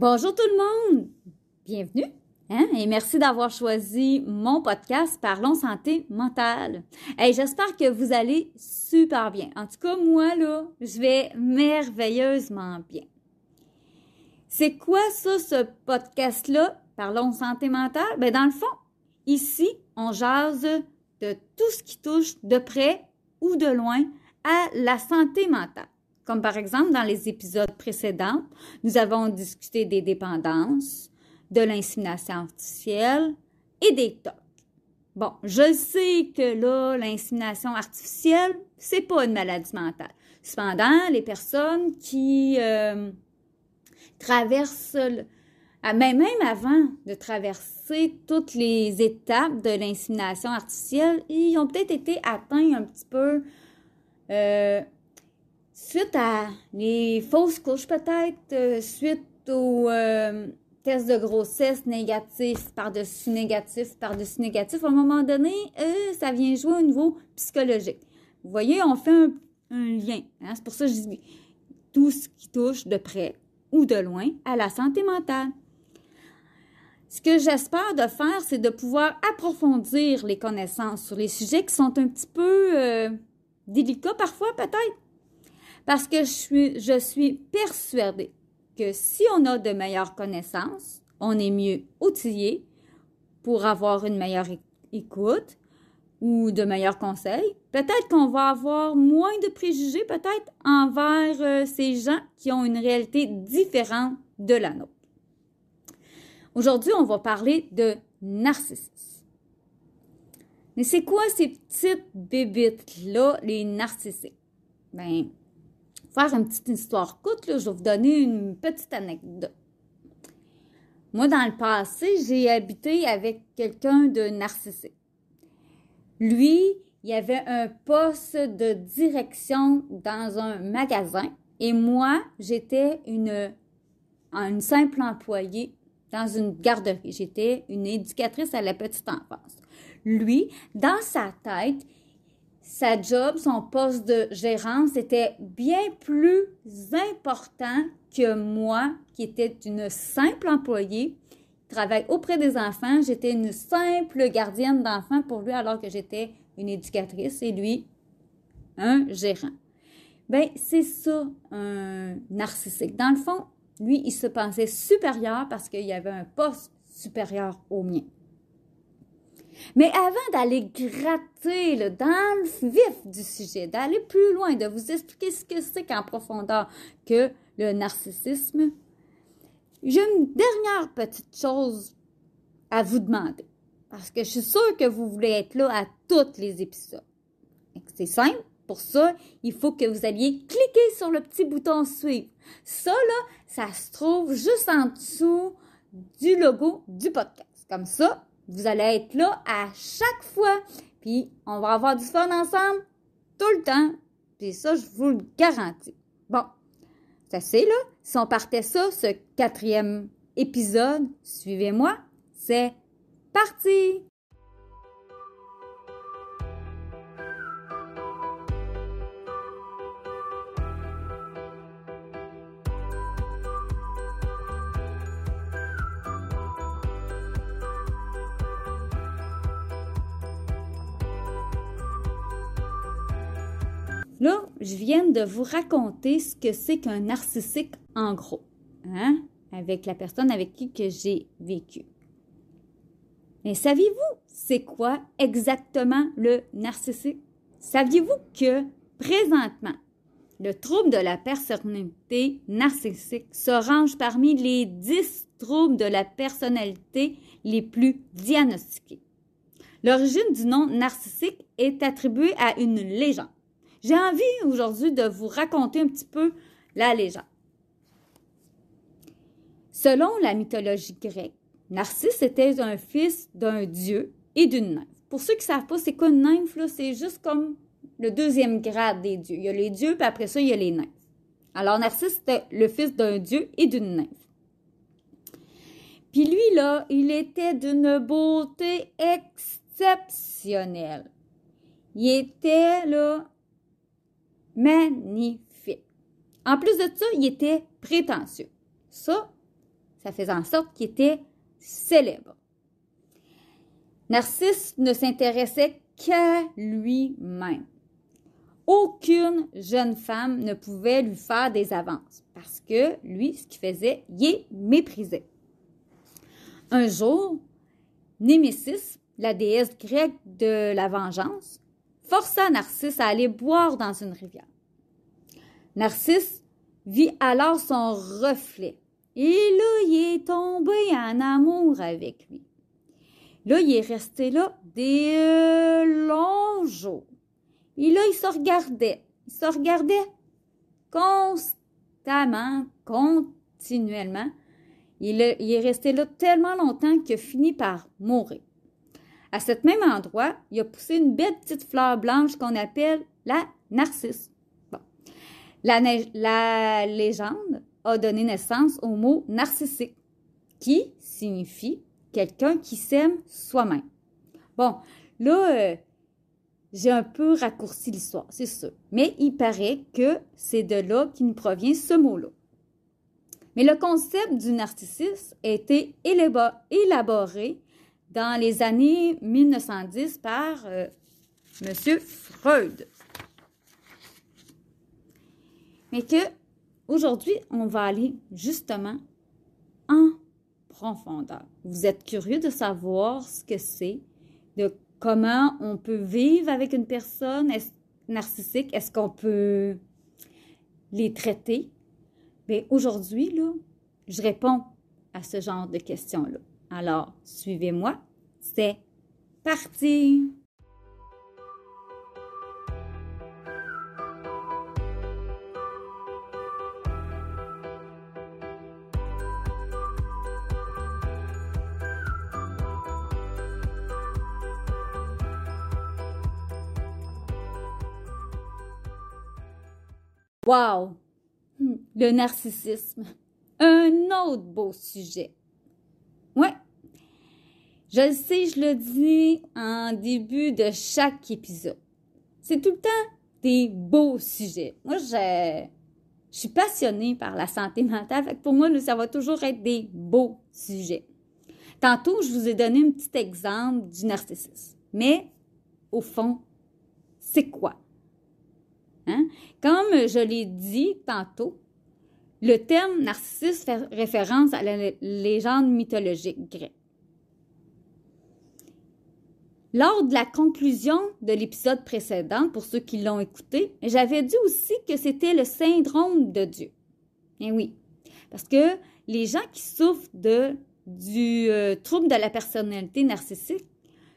Bonjour tout le monde! Bienvenue! Hein? Et merci d'avoir choisi mon podcast Parlons santé mentale. J'espère que vous allez super bien. En tout cas, moi, là, je vais merveilleusement bien. C'est quoi ça, ce podcast-là? Parlons santé mentale? Ben, dans le fond, ici, on jase de tout ce qui touche de près ou de loin à la santé mentale. Comme par exemple, dans les épisodes précédents, nous avons discuté des dépendances, de l'insémination artificielle et des TOC. Bon, je sais que là, l'insémination artificielle, c'est pas une maladie mentale. Cependant, les personnes qui euh, traversent, même avant de traverser toutes les étapes de l'insémination artificielle, ils ont peut-être été atteints un petit peu euh, suite à les fausses couches peut-être, euh, suite aux euh, tests de grossesse négatifs par-dessus négatifs par-dessus négatifs, à un moment donné, euh, ça vient jouer au niveau psychologique. Vous voyez, on fait un, lien. Hein. C'est pour ça que je dis tout ce qui touche de près ou de loin à la santé mentale. Ce que j'espère de faire, c'est de pouvoir approfondir les connaissances sur les sujets qui sont un petit peu délicats parfois peut-être parce que je suis, persuadée que si on a de meilleures connaissances, on est mieux outillé pour avoir une meilleure écoute ou de meilleurs conseils. Peut-être qu'on va avoir moins de préjugés, peut-être, envers euh, ces gens qui ont une réalité différente de la nôtre. Aujourd'hui, on va parler de narcissisme. Mais c'est quoi ces petites bébites-là, les narcissiques? Ben, faire une petite histoire courte, je vais vous donner une petite anecdote. Moi, dans le passé, j'ai habité avec quelqu'un de narcissique. Lui, il avait un poste de direction dans un magasin et moi, j'étais une, une simple employée dans une garderie. J'étais une éducatrice à la petite enfance. Lui, dans sa tête, sa job, son poste de gérance était bien plus important que moi, qui était une simple employée, travaille auprès des enfants. J'étais une simple gardienne d'enfants pour lui alors que j'étais une éducatrice et lui, un gérant. Ben, c'est ça, un narcissique. Dans le fond, lui, il se pensait supérieur parce qu'il y avait un poste supérieur au mien. Mais avant d'aller gratter dans le vif du sujet, d'aller plus loin, de vous expliquer ce que c'est qu'en profondeur que le narcissisme, j'ai une dernière petite chose à vous demander. Parce que je suis sûre que vous voulez être là à tous les épisodes. C'est simple. Pour ça, il faut que vous alliez cliquer sur le petit bouton suivre. Ça, là, ça se trouve juste en dessous du logo du podcast. Comme ça, vous allez être là à chaque fois. Puis on va avoir du fun ensemble tout le temps. Puis ça, je vous le garantis. Bon, ça c'est là. Si on partait ça, ce quatrième épisode, suivez-moi, c'est parti! Là, je viens de vous raconter ce que c'est qu'un narcissique en gros, hein, avec la personne avec qui que j'ai vécu. Mais saviez-vous c'est quoi exactement le narcissique? Saviez-vous que présentement, le trouble de la personnalité narcissique se range parmi les 10 troubles de la personnalité les plus diagnostiqués? L'origine du nom narcissique est attribuée à une légende. J'ai envie aujourd'hui de vous raconter un petit peu la légende. Selon la mythologie grecque, Narcisse était un fils d'un dieu et d'une nymphe. Pour ceux qui ne savent pas, c'est quoi une nymphe? C'est juste comme le deuxième grade des dieux. Il y a les dieux, puis après ça, il y a les nymphes. Alors, Narcisse était le fils d'un dieu et d'une nymphe. Puis lui, là, il était d'une beauté exceptionnelle. Il était, là, magnifique. En plus de ça, il était prétentieux. Ça, ça faisait en sorte qu'il était célèbre. Narcisse ne s'intéressait qu'à lui-même. Aucune jeune femme ne pouvait lui faire des avances parce que lui, ce qu'il faisait, il méprisait. Un jour, Némésis, la déesse grecque de la vengeance, força Narcisse à aller boire dans une rivière. Narcisse vit alors son reflet. Et là, il est tombé en amour avec lui. Là, il est resté là des euh, longs jours. Et là, il se regardait. Il se regardait constamment, continuellement. Il, il est resté là tellement longtemps qu'il a fini par mourir. À cet même endroit, il a poussé une belle petite fleur blanche qu'on appelle la narcisse. La légende a donné naissance au mot narcissique, qui signifie quelqu'un qui s'aime soi-même. Bon, là, euh, j'ai un peu raccourci l'histoire, c'est sûr. Mais il paraît que c'est de là qu'il nous provient ce mot-là. Mais le concept du narcissisme a été élaboré dans les années 1910 par euh, M. Freud. Mais que aujourd'hui, on va aller justement en profondeur. Vous êtes curieux de savoir ce que c'est, de comment on peut vivre avec une personne narcissique, est-ce qu'on peut les traiter? Bien, aujourd'hui, je réponds à ce genre de questions-là. Alors, suivez-moi, c'est parti! Wow! Le narcissisme. Un autre beau sujet. Ouais. Je le sais, je le dis en début de chaque épisode. C'est tout le temps des beaux sujets. Moi, je, suis passionnée par la santé mentale. pour moi, ça va toujours être des beaux sujets. Tantôt, je vous ai donné un petit exemple du narcissisme. Mais, au fond, c'est quoi? Hein? Comme je l'ai dit tantôt, le terme narcissiste fait référence à la légende mythologique grecque. Lors de la conclusion de l'épisode précédent, pour ceux qui l'ont écouté, j'avais dit aussi que c'était le syndrome de Dieu. Eh oui, parce que les gens qui souffrent du euh, trouble de la personnalité narcissique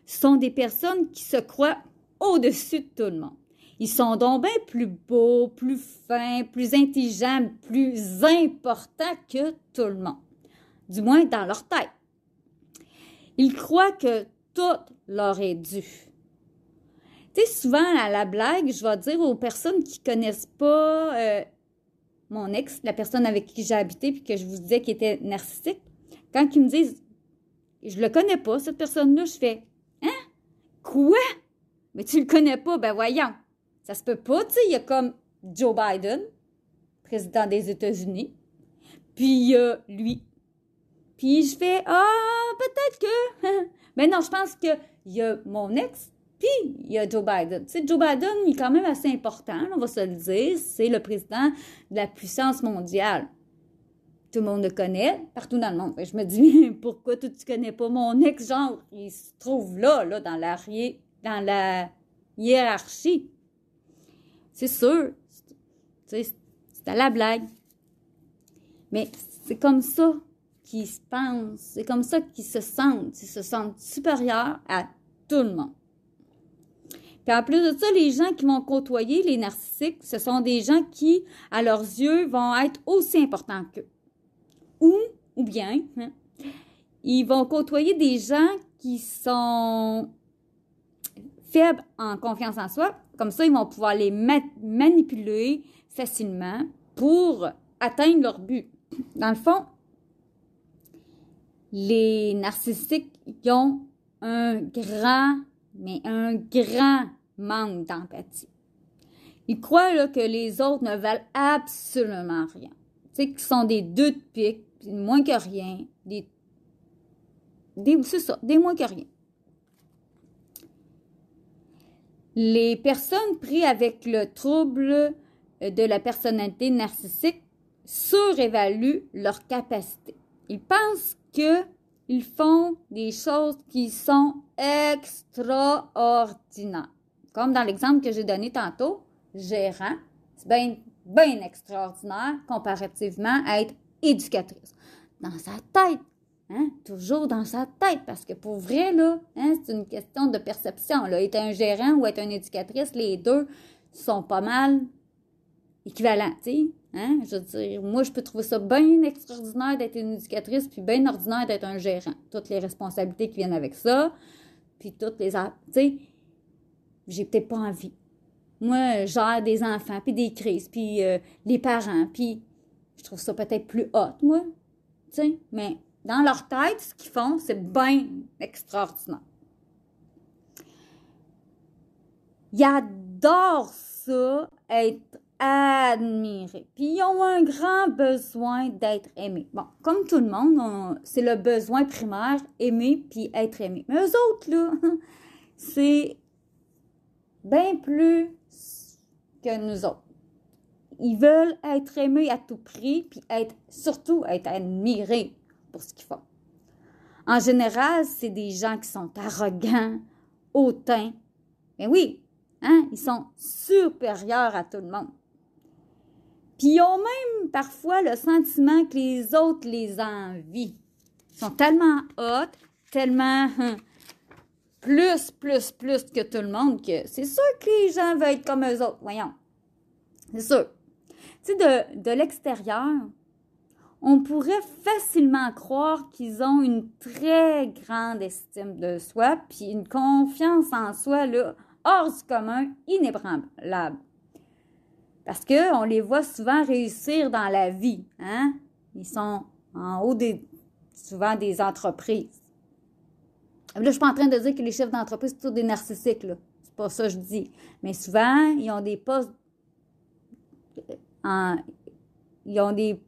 sont des personnes qui se croient au-dessus de tout le monde. Ils sont donc bien plus beaux, plus fins, plus intelligents, plus importants que tout le monde. Du moins dans leur tête. Ils croient que tout leur est dû. Tu sais, souvent à la blague, je vais dire aux personnes qui connaissent pas euh, mon ex, la personne avec qui j'ai habité puis que je vous disais qu'il était narcissique, quand ils me disent je le connais pas cette personne-là, je fais hein? Quoi? Mais tu le connais pas? Ben voyons. Ça se peut pas, tu sais, il y a comme Joe Biden, président des États-Unis, puis il y a lui. Puis je fais ah peut-être que mais non, je pense que il y a mon ex puis il y a Joe Biden. Tu sais, Joe Biden, il est quand même assez important, on va se le dire. C'est le président de la puissance mondiale. Tout le monde le connaît, partout dans le monde. Je me dis, pourquoi toi, tu connais pas mon ex? Genre, il se trouve là, là, dans la, dans la hiérarchie. C'est sûr. C'est à la blague. Mais c'est comme ça qu'ils se pensent. C'est comme ça qu'ils se sentent. Ils se sentent supérieurs à tout le monde. Puis en plus de ça, les gens qui vont côtoyer les narcissiques, ce sont des gens qui, à leurs yeux, vont être aussi importants qu'eux. Ou, bien, hein, ils vont côtoyer des gens qui sont faibles en confiance en soi, comme ça, ils vont pouvoir les manipuler facilement pour atteindre leur but. Dans le fond, les narcissiques ont un grand, mais un grand manque d'empathie. Ils croient que les autres ne valent absolument rien. Tu sais, qu'ils sont des deux de pique, moins que rien, des, des c'est ça, des moins que rien. Les personnes prises avec le trouble de la personnalité narcissique surévaluent leur capacité. Ils pensent qu'ils font des choses qui sont extraordinaires. Comme dans l'exemple que j'ai donné tantôt, gérant, c'est bien, bien extraordinaire comparativement à être éducatrice. Dans sa tête, Hein? Toujours dans sa tête, parce que pour vrai, là, hein, c'est une question de perception. Là. Être un gérant ou être une éducatrice, les deux sont pas mal équivalents. Hein? Je veux dire, moi, je peux trouver ça bien extraordinaire d'être une éducatrice, puis bien ordinaire d'être un gérant. Toutes les responsabilités qui viennent avec ça, puis toutes les... Tu sais, j'ai peut-être pas envie. Moi, je gère des enfants, puis des crises, puis euh, les parents, puis je trouve ça peut-être plus hot, moi. Tu sais, mais dans leur tête, ce qu'ils font, c'est bien extraordinaire. Ils adorent ça, être admirés. Puis ils ont un grand besoin d'être aimés. Bon, comme tout le monde, c'est le besoin primaire, aimer puis être aimé. Mais eux autres, là, c'est bien plus que nous autres. Ils veulent être aimés à tout prix, puis être, surtout être admirés pour ce qu'ils font. En général, c'est des gens qui sont arrogants, hautains. Mais oui, hein, ils sont supérieurs à tout le monde. Puis ils ont même parfois le sentiment que les autres les envient. Ils sont tellement hauts, tellement hein, plus, plus, plus que tout le monde que c'est sûr que les gens veulent être comme eux autres. Voyons. C'est sûr. Tu sais, de, de l'extérieur, on pourrait facilement croire qu'ils ont une très grande estime de soi, puis une confiance en soi là, hors du commun, inébranlable. Parce qu'on les voit souvent réussir dans la vie. Hein? Ils sont en haut des, souvent des entreprises. Là, je suis pas en train de dire que les chefs d'entreprise, sont tous des narcissiques. Là. C'est pas ça que je dis. Mais souvent, ils ont des postes en, ils ont des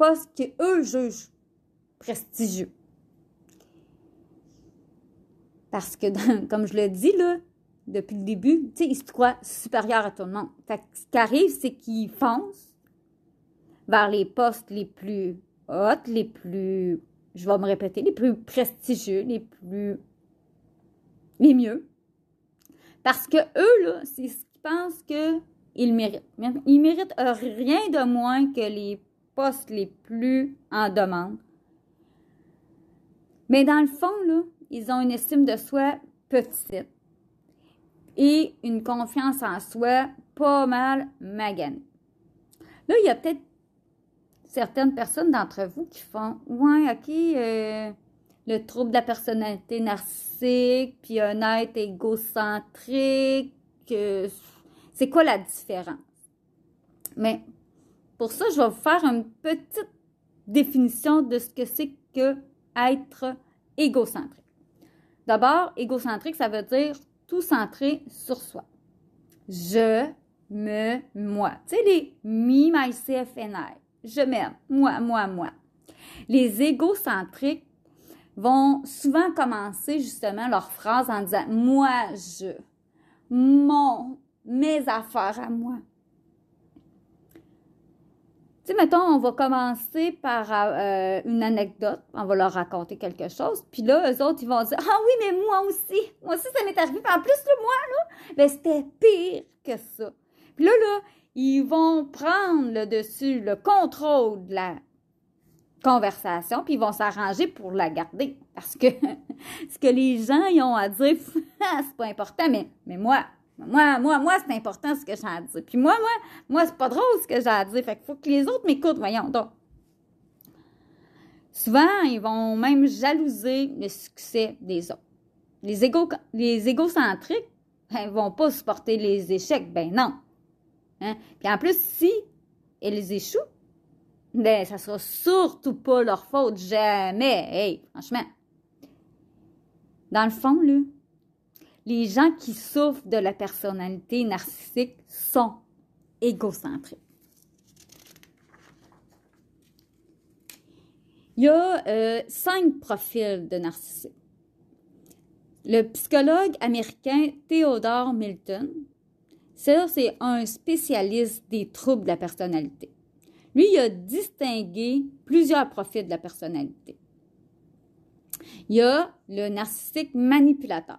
postes qu'eux jugent prestigieux. Parce que, comme je le dis là, depuis le début, ils se croient supérieurs à tout le monde. ce qui arrive, c'est qu'ils foncent vers les postes les plus hauts, les plus, je vais me répéter, les plus prestigieux, les plus, les mieux. Parce que eux, là, c'est ce qu'ils pensent qu'ils méritent. Ils méritent rien de moins que les les plus en demande. Mais dans le fond, là, ils ont une estime de soi petite et une confiance en soi pas mal maganée. Là, il y a peut-être certaines personnes d'entre vous qui font Ouais, OK, euh, le trouble de la personnalité narcissique, puis être égocentrique, c'est quoi la différence? Mais pour ça, je vais vous faire une petite définition de ce que c'est que être égocentrique. D'abord, égocentrique, ça veut dire tout centré sur soi. Je, me, moi. Tu sais, les me, myself and I. Je m'aime. Moi, moi, moi. Les égocentriques vont souvent commencer justement leur phrase en disant moi, je, mon, mes affaires à moi sais, mettons, on va commencer par euh, une anecdote, on va leur raconter quelque chose, puis là, eux autres, ils vont dire Ah oui, mais moi aussi, moi aussi, ça m'est arrivé. Puis en plus, le moi, là, ben, c'était pire que ça. Puis là, là, ils vont prendre le dessus, le contrôle de la conversation, puis ils vont s'arranger pour la garder. Parce que ce que les gens ont à dire, c'est pas important, mais, mais moi, moi, moi, moi, c'est important ce que j'ai à dire. Puis moi, moi, moi, c'est pas drôle ce que j'ai à dire. Fait qu'il faut que les autres m'écoutent, voyons. Donc, souvent, ils vont même jalouser le succès des autres. Les, les égocentriques, ils ben, vont pas supporter les échecs. Ben non. Hein? Puis en plus, si elles échouent, ben, ça sera surtout pas leur faute. Jamais. Hey, franchement. Dans le fond, là, les gens qui souffrent de la personnalité narcissique sont égocentriques. Il y a euh, cinq profils de narcissique. Le psychologue américain Theodore Milton, c'est un spécialiste des troubles de la personnalité. Lui, il a distingué plusieurs profils de la personnalité. Il y a le narcissique manipulateur.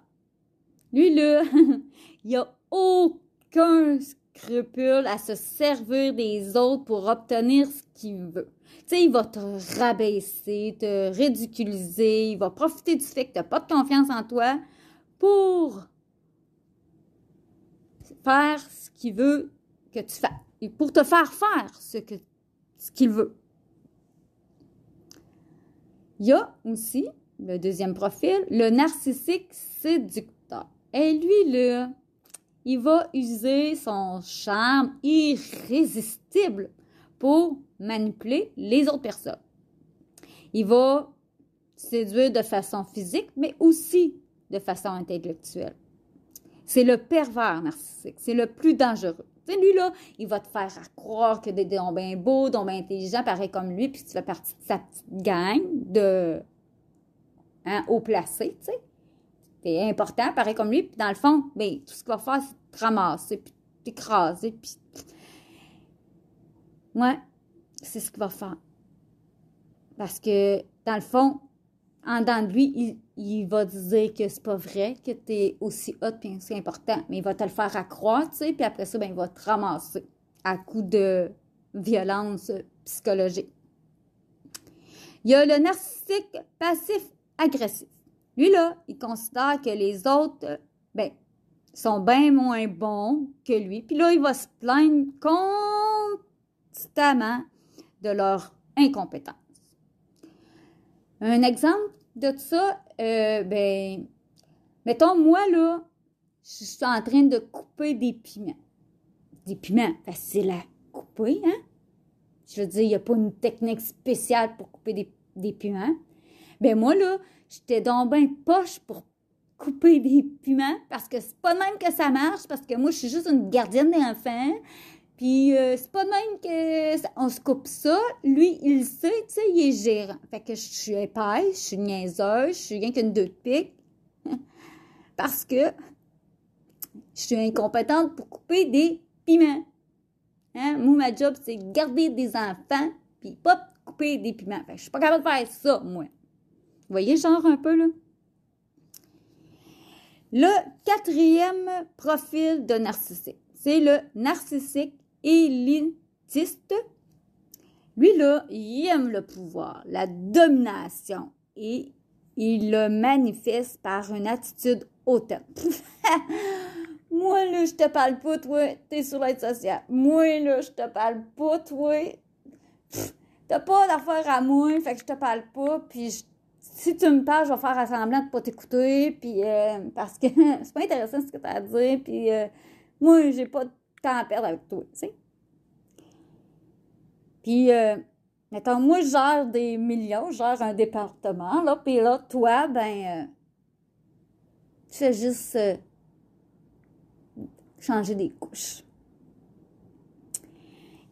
Lui, là, il a aucun scrupule à se servir des autres pour obtenir ce qu'il veut. Tu sais, il va te rabaisser, te ridiculiser, il va profiter du fait que tu n'as pas de confiance en toi pour faire ce qu'il veut que tu fasses. Et pour te faire faire ce ce qu'il veut. Il y a aussi le deuxième profil, le narcissique séducteur. Et lui, là, il va user son charme irrésistible pour manipuler les autres personnes. Il va séduire de façon physique, mais aussi de façon intellectuelle. C'est le pervers narcissique, c'est le plus dangereux. Tu sais, lui, là, il va te faire croire que t'es bien beau, donc bien intelligent, pareil comme lui, puis tu fais partie de sa petite gang de hein, haut placé, tu sais. T'es important, pareil comme lui, puis dans le fond, bien, tout ce qu'il va faire, c'est te ramasser, puis t'écraser, puis... Ouais, c'est ce qu'il va faire. Parce que, dans le fond, en dedans de lui, il, il va te dire que c'est pas vrai, que tu es aussi hot et aussi important, mais il va te le faire accroître, puis après ça, ben, il va te ramasser à coup de violence psychologique. Il y a le narcissique passif-agressif. Lui, là, il considère que les autres, ben, sont bien moins bons que lui. Puis là, il va se plaindre constamment de leur incompétence. Un exemple de ça, euh, ben, mettons, moi, là, je suis en train de couper des piments. Des piments, facile à couper, hein? Je veux dire, il n'y a pas une technique spéciale pour couper des, des piments. Ben moi, là, j'étais donc bien poche pour couper des piments parce que c'est pas même que ça marche, parce que moi, je suis juste une gardienne d'enfants. Puis euh, c'est pas de même que on se coupe ça. Lui, il sait, tu sais, il est gérant. Fait que je suis épaisse, je suis niaiseuse, je suis rien qu'une deux de pique. Parce que je suis incompétente pour couper des piments. Hein? Moi, ma job, c'est garder des enfants, puis pas couper des piments. Fait que je suis pas capable de faire ça, moi. Voyez, genre un peu, là? Le quatrième profil de narcissique, c'est le narcissique élitiste, lui, là, il aime le pouvoir, la domination et il le manifeste par une attitude hautaine. Moi, là, je te parle pas, toi, t'es sur l'aide sociale. Moi, là, je te parle pas, toi. T'as pas d'affaire à moi, fait que je te parle pas, puis si tu me parles, je vais faire semblant de pas t'écouter, puis euh, parce que c'est pas intéressant ce que t'as à dire, puis euh, moi, j'ai pas de temps à perdre avec toi, tu sais. Puis, euh, mettons, moi, je gère des millions, je gère un département, là, puis là, toi, ben, euh, tu fais juste euh, changer des couches.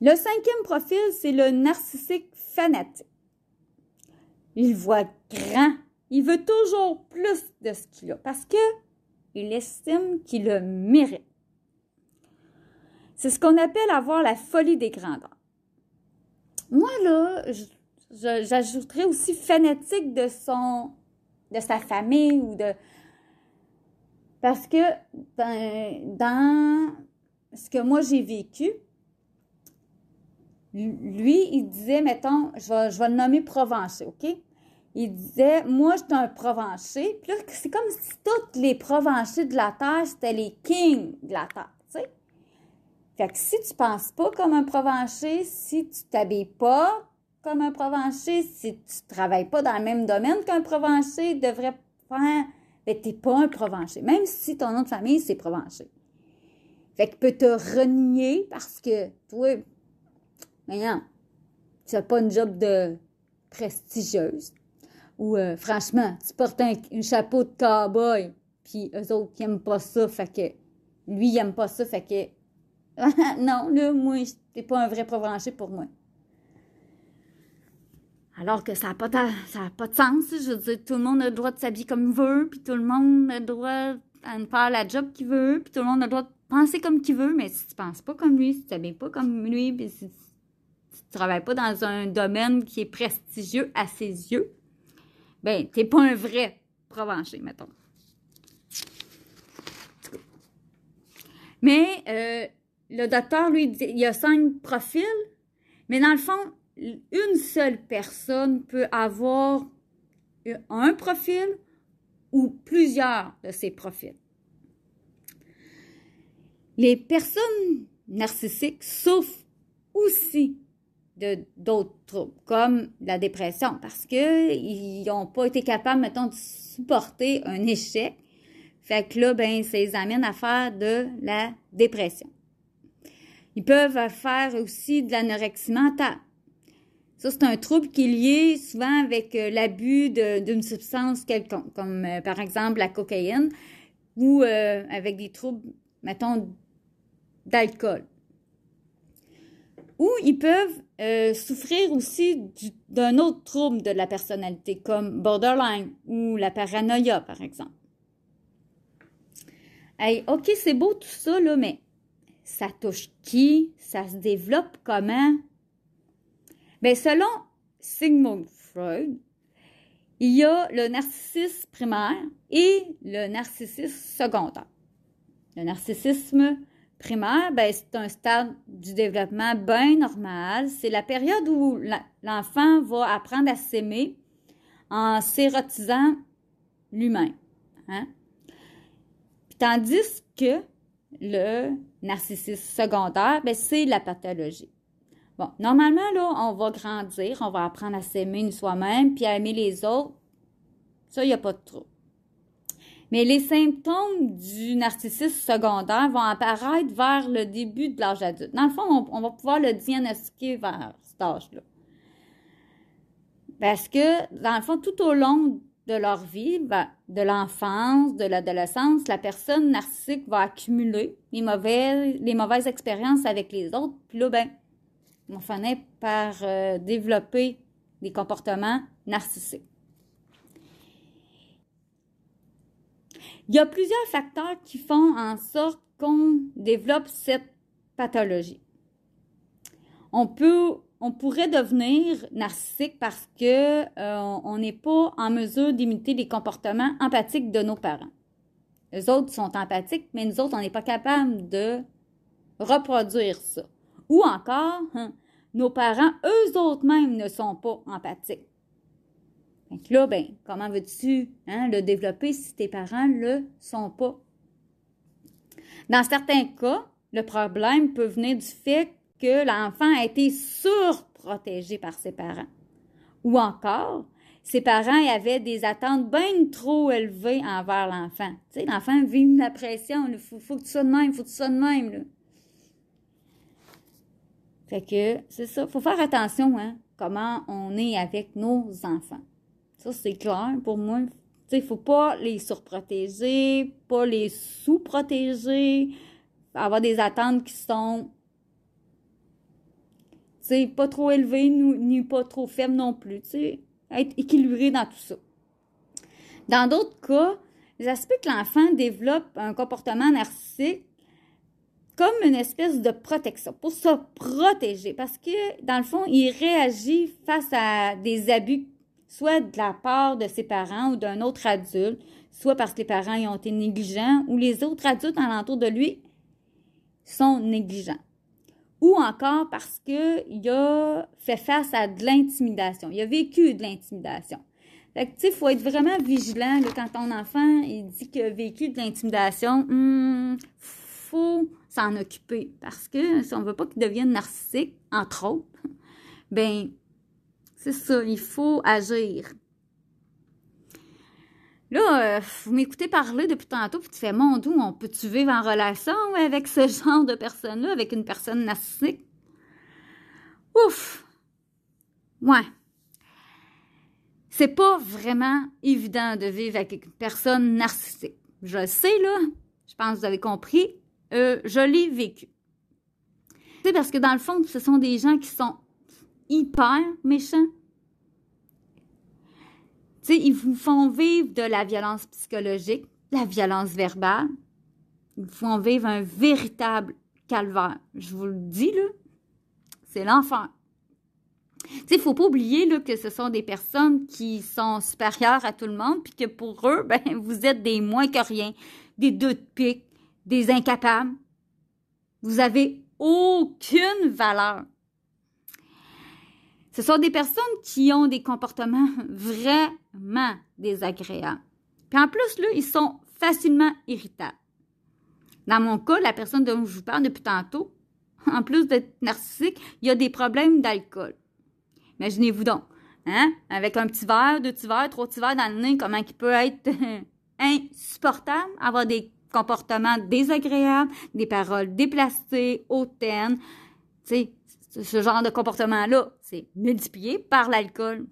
Le cinquième profil, c'est le narcissique fanatique. Il voit grand. Il veut toujours plus de ce qu'il a parce que il estime qu'il le mérite. C'est ce qu'on appelle avoir la folie des grandeurs. Moi, là, j'ajouterais aussi fanatique de son, de sa famille ou de. Parce que ben, dans ce que moi j'ai vécu, lui, il disait, mettons, je vais, le nommer Provencher, OK? Il disait, moi, je suis un Provencher. Puis là, c'est comme si tous les Provenchers de la Terre, c'était les kings de la Terre, sais? Fait que si tu penses pas comme un provencher, si tu t'habilles pas comme un provencher, si tu travailles pas dans le même domaine qu'un provencher, devrait faire, ben, t'es pas un provencher. Même si ton nom de famille, c'est provencher. Fait que peut te renier parce que, toi, voyons, tu n'as pas une job de prestigieuse. Ou, euh, franchement, tu portes un, chapeau de cowboy, puis eux autres, qui aiment pas ça, fait que, lui, il aime pas ça, fait que, non, là, moi, t'es pas un vrai provencher pour moi. Alors que ça n'a pas, de, pas de sens. Je veux dire, tout le monde a le droit de s'habiller comme il veut, puis tout le monde a le droit de faire la job qu'il veut, puis tout le monde a le droit de penser comme qu'il veut, mais si tu penses pas comme lui, si tu t'habilles pas comme lui, puis si tu travailles pas dans un domaine qui est prestigieux à ses yeux, ben, t'es pas un vrai provencher, mettons. Mais euh, le docteur, lui, dit, il y a cinq profils, mais dans le fond, une seule personne peut avoir un profil ou plusieurs de ces profils. Les personnes narcissiques souffrent aussi d'autres troubles, comme la dépression, parce qu'ils n'ont pas été capables, mettons, de supporter un échec. Fait que là, ben, ça les amène à faire de la dépression. Ils peuvent faire aussi de l'anorexie mentale. Ça, c'est un trouble qui est lié souvent avec euh, l'abus d'une substance quelconque, comme euh, par exemple la cocaïne, ou euh, avec des troubles, mettons, d'alcool. Ou ils peuvent souffrir aussi d'un autre trouble de la personnalité, comme borderline ou la paranoïa, par exemple. Hey, OK, c'est beau tout ça, là, mais ça touche qui? Ça se développe comment? Bien, selon Sigmund Freud, il y a le narcissisme primaire et le narcissisme secondaire. Le narcissisme primaire, ben, c'est un stade du développement bien normal. C'est la période où l'enfant va apprendre à s'aimer en s'érotisant lui-même. Hein? Tandis que le narcissisme secondaire, ben, c'est la pathologie. Bon, normalement, là, on va grandir, on va apprendre à s'aimer soi-même, puis à aimer les autres. Ça, il n'y a pas de trop. Mais les symptômes du narcissisme secondaire vont apparaître vers le début de l'âge adulte. Dans le fond, on, va pouvoir le diagnostiquer vers cet âge-là. Parce que, dans le fond, tout au long de leur vie, ben, de l'enfance, de l'adolescence, la personne narcissique va accumuler les mauvaises, les mauvaises expériences avec les autres. Puis là, ben, on finit par euh, développer des comportements narcissiques. Il y a plusieurs facteurs qui font en sorte qu'on développe cette pathologie. On peut, on pourrait devenir narcissique parce que euh, on n'est pas en mesure d'imiter les comportements empathiques de nos parents. Les autres sont empathiques, mais nous autres, on n'est pas capable de reproduire ça. Ou encore, hein, nos parents, eux autres mêmes, ne sont pas empathiques. Donc là, ben, comment veux-tu hein, le développer si tes parents ne le sont pas? Dans certains cas, le problème peut venir du fait que l'enfant a été surprotégé par ses parents. Ou encore, ses parents avaient des attentes bien trop élevées envers l'enfant. Tu l'enfant vit la pression, il faut, que tu sois de même, il faut que tu sois de même. Fait que c'est ça, faut faire attention, hein, comment on est avec nos enfants. Ça, c'est clair pour moi. Sais, faut pas les surprotéger, pas les sous-protéger, avoir des attentes qui sont, tu sais, pas trop élevées, ni pas trop faibles non plus, être équilibré dans tout ça. Dans d'autres cas, aspects que l'enfant développe un comportement narcissique, comme une espèce de protection, pour se protéger, parce que dans le fond, il réagit face à des abus, soit de la part de ses parents ou d'un autre adulte, soit parce que les parents ont été négligents ou les autres adultes alentour de lui sont négligents. Ou encore parce qu'il a fait face à de l'intimidation. Il a vécu de l'intimidation. Fait que, tu il faut être vraiment vigilant quand ton enfant il dit qu'il a vécu de l'intimidation. Il hmm, faut s'en occuper. Parce que si on veut pas qu'il devienne narcissique, entre autres, ben c'est ça, il faut agir. Là, euh, vous m'écoutez parler depuis tantôt, puis tu fais, mon doux, on peut-tu vivre en relation avec ce genre de personne-là, avec une personne narcissique? Ouf! Ouais. C'est pas vraiment évident de vivre avec une personne narcissique. Je le sais, là. Je pense que vous avez compris. Euh, je l'ai vécu. C'est parce que dans le fond, ce sont des gens qui sont hyper méchants. Tu ils vous font vivre de la violence psychologique, la violence verbale. Ils vous font vivre un véritable calvaire. Je vous le dis, là, c'est l'enfer. Tu sais, faut pas oublier que ce sont des personnes qui sont supérieures à tout le monde, puis que pour eux, ben, vous êtes des moins que rien, des deux de des incapables. Vous avez aucune valeur. Ce sont des personnes qui ont des comportements vraiment désagréables. Puis en plus, là, ils sont facilement irritables. Dans mon cas, la personne dont je vous parle depuis tantôt, en plus d'être narcissique, il y a des problèmes d'alcool. Imaginez-vous donc, hein? Avec un petit verre, deux petits verres, trois petits verres dans le nez, comment il peut être insupportable, avoir des comportements désagréables, des paroles déplacées, hautaines. Tu sais, ce genre de comportement-là, c'est multiplié par l'alcool.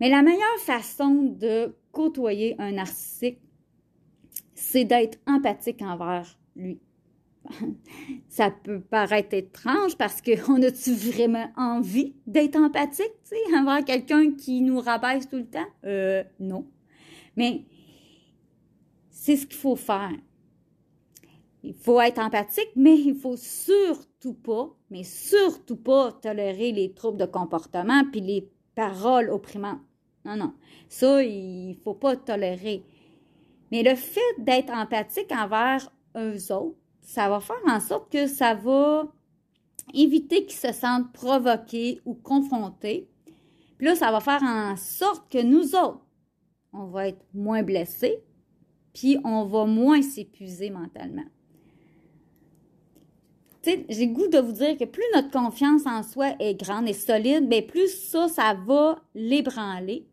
Mais la meilleure façon de côtoyer un narcissique, c'est d'être empathique envers lui. Ça peut paraître étrange parce qu'on a-tu vraiment envie d'être empathique, envers quelqu'un qui nous rabaisse tout le temps? Euh, non. Mais c'est ce qu'il faut faire. Il faut être empathique, mais il faut surtout pas, mais surtout pas tolérer les troubles de comportement puis les paroles opprimantes. Non, non. Ça, il faut pas tolérer. Mais le fait d'être empathique envers eux autres, ça va faire en sorte que ça va éviter qu'ils se sentent provoqués ou confrontés. Puis là, ça va faire en sorte que nous autres, on va être moins blessés, puis on va moins s'épuiser mentalement. J'ai goût de vous dire que plus notre confiance en soi est grande et solide, bien plus ça, ça va l'ébranler.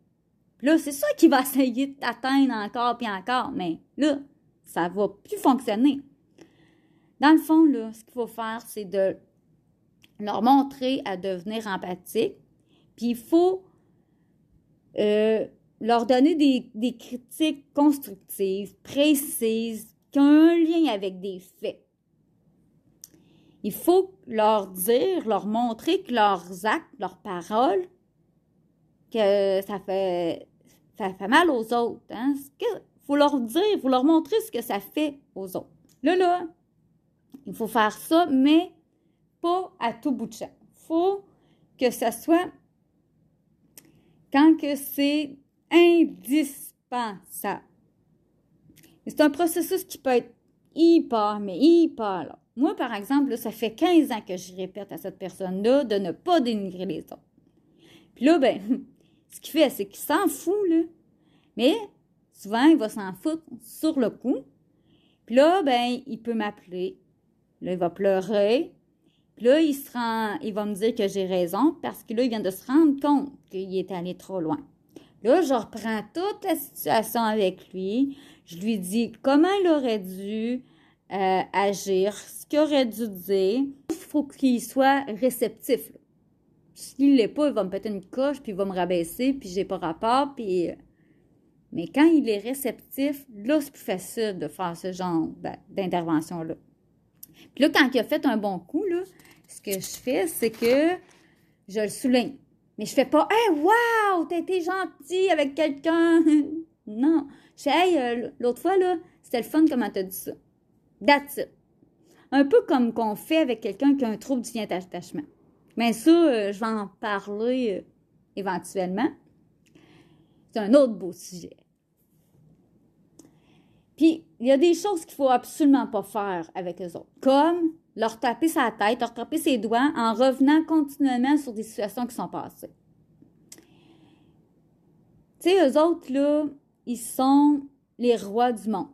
Là, c'est ça qui va essayer de t'atteindre encore puis encore, mais là, ça va plus fonctionner. Dans le fond, là, ce qu'il faut faire, c'est de leur montrer à devenir empathique. Puis il faut euh, leur donner des, des, critiques constructives, précises, qui ont un lien avec des faits. Il faut leur dire, leur montrer que leurs actes, leurs paroles, que ça fait, ça mal aux autres. Hein? Il faut leur dire, il faut leur montrer ce que ça fait aux autres. Là, là, il faut faire ça, mais pas à tout bout de champ. Faut que ce soit quand que c'est indispensable. C'est un processus qui peut être hyper, mais hyper là. Moi, par exemple, ça fait 15 ans que je répète à cette personne-là de ne pas dénigrer les autres. Puis là, ben, ce qu'il fait, c'est qu'il s'en fout, là. Mais souvent, il va s'en foutre sur le coup. Puis là, ben, il peut m'appeler. Là, il va pleurer. Puis là, il, se rend, il va me dire que j'ai raison parce que là, vient de se rendre compte qu'il est allé trop loin. Là, je reprends toute la situation avec lui. Je lui dis comment il aurait dû euh, agir, ce qu'il aurait dû dire. Il faut qu'il soit réceptif. S'il ne l'est pas, il va me péter une coche, puis il va me rabaisser, puis j'ai pas rapport, puis... Euh, mais quand il est réceptif, là, c'est plus facile de faire ce genre d'intervention-là. Puis là, quand il a fait un bon coup, là, ce que je fais, c'est que je le souligne. Mais je fais pas Hey, wow, t'as été gentil avec quelqu'un. non. Je fais euh, l'autre fois, là, c'était le fun comment t'as dit ça. That's. Un peu comme qu'on fait avec quelqu'un qui a un trouble du lien d'attachement. Mais ça, euh, je vais en parler euh, éventuellement. C'est un autre beau sujet. Puis, il y a des choses qu'il faut absolument pas faire avec eux autres, comme leur taper sa tête, leur taper ses doigts en revenant continuellement sur des situations qui sont passées. Tu sais, eux autres, là, ils sont les rois du monde.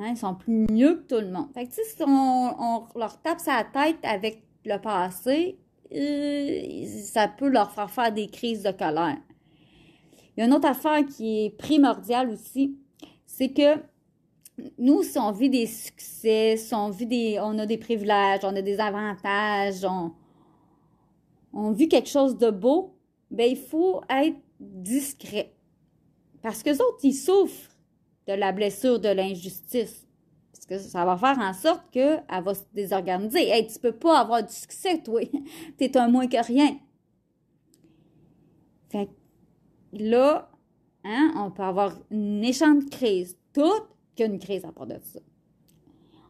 Hein? Ils sont plus mieux que tout le monde. Fait que, si on, leur tape sa tête avec le passé, euh, ça peut leur faire faire des crises de colère. Il y a une autre affaire qui est primordiale aussi, c'est que nous, si on vit des succès, si on vit des, on a des privilèges, on a des avantages, on, on vit quelque chose de beau, ben il faut être discret. Parce que les autres, ils souffrent de la blessure, de l'injustice. Parce que ça va faire en sorte qu'elle va se désorganiser. Hey, tu peux pas avoir du succès, toi. tu es un moins que rien. Fait là, hein, on peut avoir une méchante crise, toute qu'une crise à part de ça.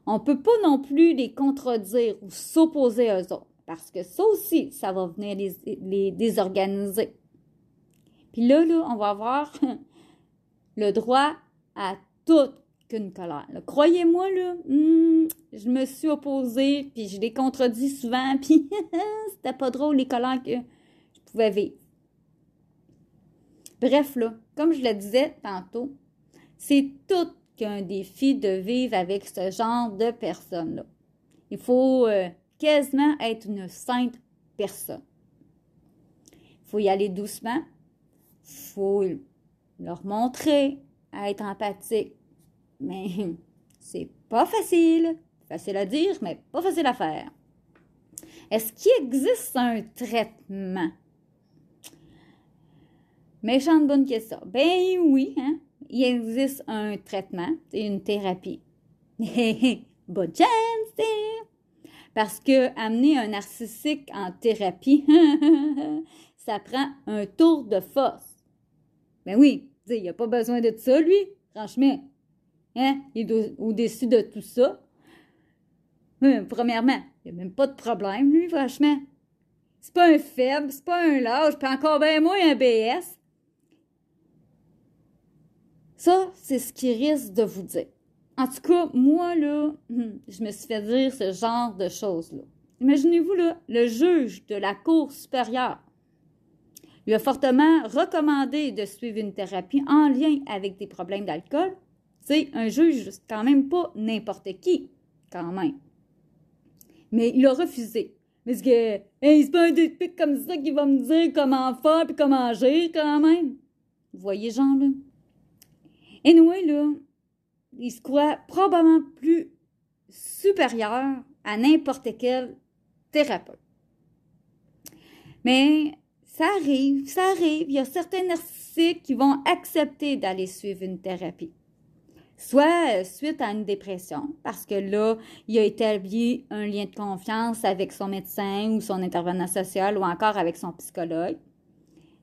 On peut pas non plus les contredire ou s'opposer aux autres, parce que ça aussi, ça va venir les, les désorganiser. Puis là, là, on va avoir le droit à toute qu'une colère. Croyez-moi, là, hmm, je me suis opposée, puis je l'ai contredit souvent, puis c'était pas drôle les colères que je pouvais vivre. Bref, là, comme je le disais tantôt, c'est tout qu'un défi de vivre avec ce genre de personnes-là. Il faut euh, quasiment être une sainte personne. Il faut y aller doucement. Il faut leur montrer à être empathique. Mais c'est pas facile. Facile à dire, mais pas facile à faire. Est-ce qu'il existe un traitement? Méchante bonne question. Ben oui, hein? il existe un traitement, et une thérapie. bonne chance! Parce que amener un narcissique en thérapie, ça prend un tour de force. Ben oui, il n'y a pas besoin de ça, lui, franchement. Hein? Il est au-dessus de tout ça. Premièrement, il n'y a même pas de problème, lui, franchement. C'est pas un faible, c'est pas un lâche, puis encore bien moins un BS. Ça, c'est ce qui risque de vous dire. En tout cas, moi, là, hum, je me suis fait dire ce genre de choses-là. Imaginez-vous, là, le juge de la Cour supérieure lui a fortement recommandé de suivre une thérapie en lien avec des problèmes d'alcool. C'est un juge, quand même pas n'importe qui, quand même. Mais il a refusé. Parce que, c'est pas un dépic comme ça qui va me dire comment faire et comment agir, quand même. Vous voyez, Jean, là? Et nous, là, il se croit probablement plus supérieur à n'importe quel thérapeute. Mais ça arrive, ça arrive. Il y a certains narcissiques qui vont accepter d'aller suivre une thérapie. Soit euh, suite à une dépression, parce que là, il a établi un lien de confiance avec son médecin ou son intervenant social ou encore avec son psychologue.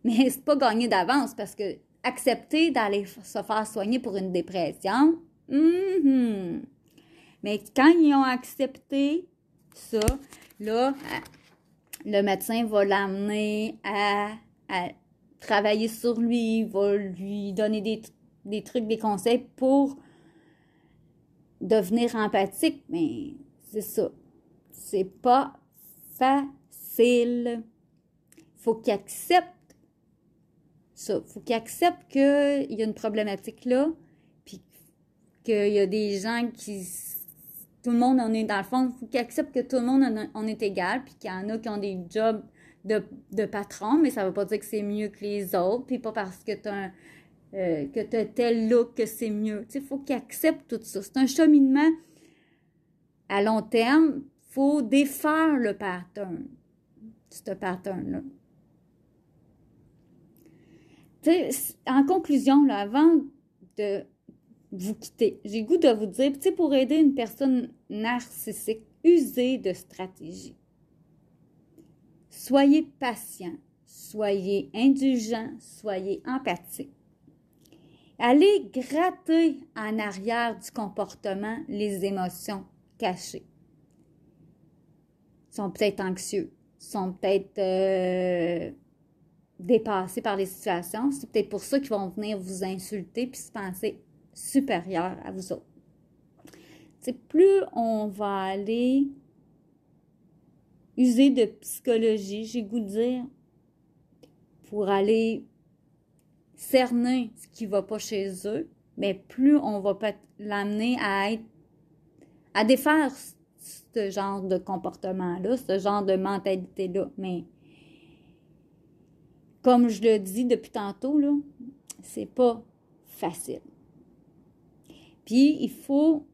Mais c'est pas gagné d'avance parce que accepter d'aller se faire soigner pour une dépression, mm-hmm. mais quand ils ont accepté ça, là, le médecin va l'amener à, travailler sur lui, va lui donner des, des trucs, des conseils pour devenir empathique. Mais c'est ça. C'est pas facile. Faut qu'il accepte ça. Faut qu'il accepte qu'il y a une problématique là, puis qu'il y a des gens qui tout le monde en est, dans le fond, il faut qu'ils acceptent que tout le monde en, est égal, puis qu'il y en a qui ont des jobs de, de patron, mais ça veut pas dire que c'est mieux que les autres, puis pas parce que tu as, euh, tel look que c'est mieux. Il faut qu'ils acceptent tout ça. C'est un cheminement à long terme. Il faut défaire le pattern, ce pattern-là. En conclusion, là, avant de vous quitter. J'ai goût de vous dire, tu sais, pour aider une personne narcissique, usez de stratégie. Soyez patient, soyez indulgent, soyez empathique. Allez gratter en arrière du comportement les émotions cachées. Ils sont peut-être anxieux, sont peut-être euh, dépassés par les situations. C'est peut-être pour ça qu'ils vont venir vous insulter puis se penser supérieur à vous autres. Plus on va aller user de psychologie, j'ai goût de dire, pour aller cerner ce qui va pas chez eux, mais plus on va l'amener à être, à défaire ce genre de comportement-là, ce genre de mentalité-là. Mais comme je le dis depuis tantôt, là, c'est pas facile. Il faut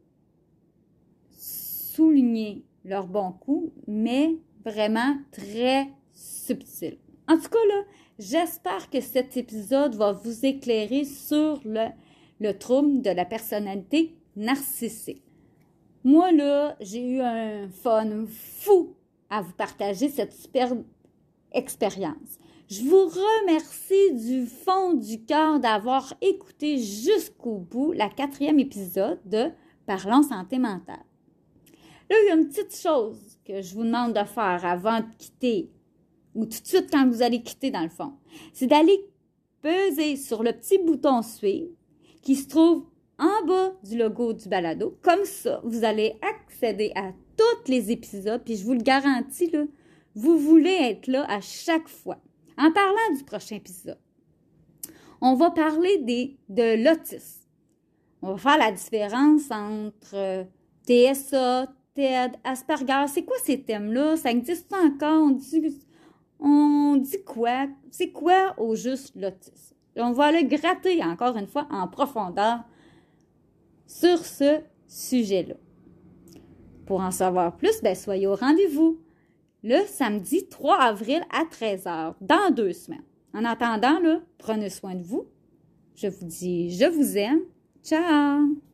souligner leur bon coup, mais vraiment très subtil. En tout cas, là, j'espère que cet épisode va vous éclairer sur le, le trouble de la personnalité narcissique. Moi, là, j'ai eu un fun fou à vous partager cette super expérience. Je vous remercie du fond du cœur d'avoir écouté jusqu'au bout la quatrième épisode de Parlons santé mentale. Là, il y a une petite chose que je vous demande de faire avant de quitter, ou tout de suite quand vous allez quitter dans le fond, c'est d'aller peser sur le petit bouton Suivre qui se trouve en bas du logo du balado. Comme ça, vous allez accéder à tous les épisodes, puis je vous le garantis, là, vous voulez être là à chaque fois. En parlant du prochain épisode, on va parler de l'autisme. On va faire la différence entre euh, TSA, TED, Asperger. C'est quoi ces thèmes-là? Ça existe encore? On dit, on dit quoi? C'est quoi au juste l'autisme? On va le gratter encore une fois en profondeur sur ce sujet-là. Pour en savoir plus, ben, soyez au rendez-vous le samedi 3 avril à 13h, dans deux semaines. En attendant, prenez soin de vous. Je vous dis, je vous aime. Ciao!